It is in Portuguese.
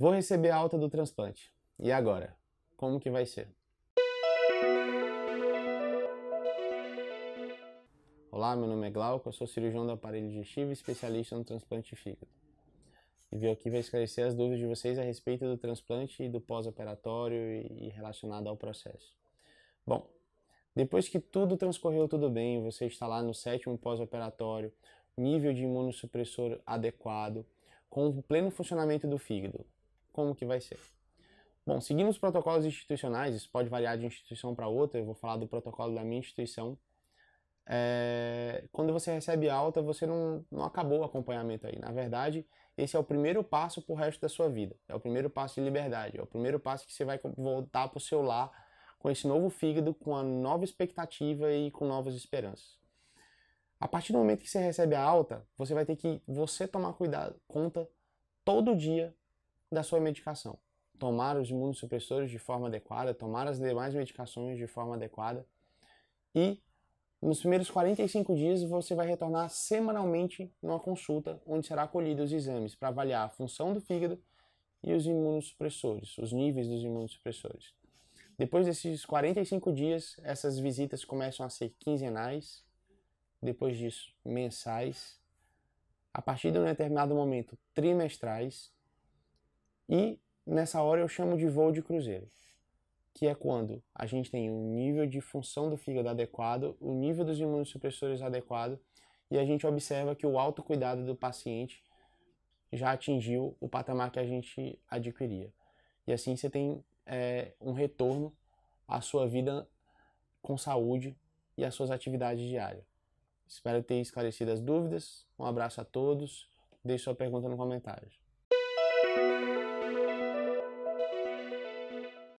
Vou receber a alta do transplante. E agora? Como que vai ser? Olá, meu nome é Glauco, eu sou cirurgião do aparelho digestivo e especialista no transplante de fígado. E vim aqui para esclarecer as dúvidas de vocês a respeito do transplante e do pós-operatório e relacionado ao processo. Bom, depois que tudo transcorreu tudo bem, você está lá no sétimo pós-operatório, nível de imunossupressor adequado, com o pleno funcionamento do fígado, como que vai ser? Bom, seguindo os protocolos institucionais, isso pode variar de instituição para outra, eu vou falar do protocolo da minha instituição. É, quando você recebe alta, você não, não acabou o acompanhamento aí. Na verdade, esse é o primeiro passo para o resto da sua vida. É o primeiro passo de liberdade. É o primeiro passo que você vai voltar para o seu lar com esse novo fígado, com a nova expectativa e com novas esperanças. A partir do momento que você recebe a alta, você vai ter que você tomar cuidado, conta todo dia da sua medicação. Tomar os imunossupressores de forma adequada, tomar as demais medicações de forma adequada. E nos primeiros 45 dias você vai retornar semanalmente numa consulta onde será colhido os exames para avaliar a função do fígado e os imunossupressores, os níveis dos imunossupressores. Depois desses 45 dias, essas visitas começam a ser quinzenais, depois disso, mensais, a partir de um determinado momento, trimestrais, e nessa hora eu chamo de voo de cruzeiro, que é quando a gente tem um nível de função do fígado adequado, o nível dos imunossupressores adequado e a gente observa que o autocuidado do paciente já atingiu o patamar que a gente adquiria. E assim você tem é, um retorno à sua vida com saúde e às suas atividades diárias. Espero ter esclarecido as dúvidas. Um abraço a todos. Deixe sua pergunta no comentário.